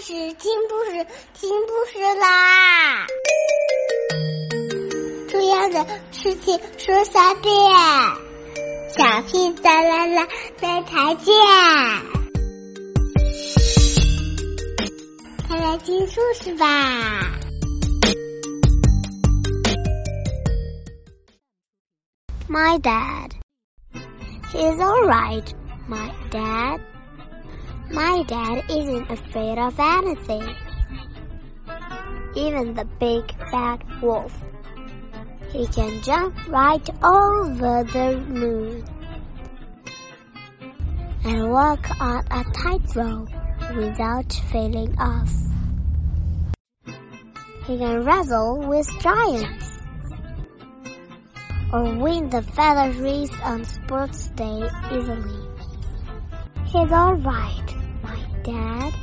事，听故事，听故事啦！重要的事情说三遍，小屁哒啦啦，明天见！快来听故事吧！My dad, he's alright. My dad. My dad isn't afraid of anything. Even the big bad wolf. He can jump right over the moon and walk on a tightrope without falling off. He can wrestle with giants or win the feather race on sports day easily. He's alright, dad.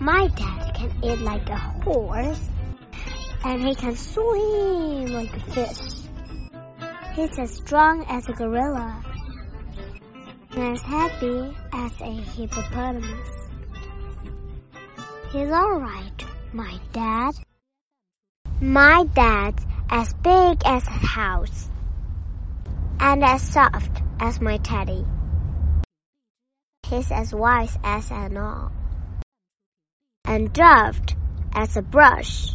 My dad can eat like a horse, and he can swim like a fish. He's as strong as a gorilla, and as happy as a hippopotamus. He's alright, my dad. My dad's as big as a house, and as soft as my teddy. He's as wise as an owl, and deft as a brush.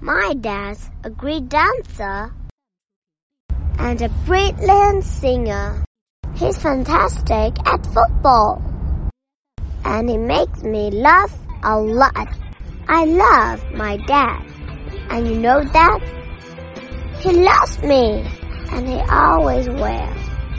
My dad's a great dancer and a brilliant singer. He's fantastic at football, and he makes me laugh a lot. I love my dad, and you know that? He loves me, and he always will.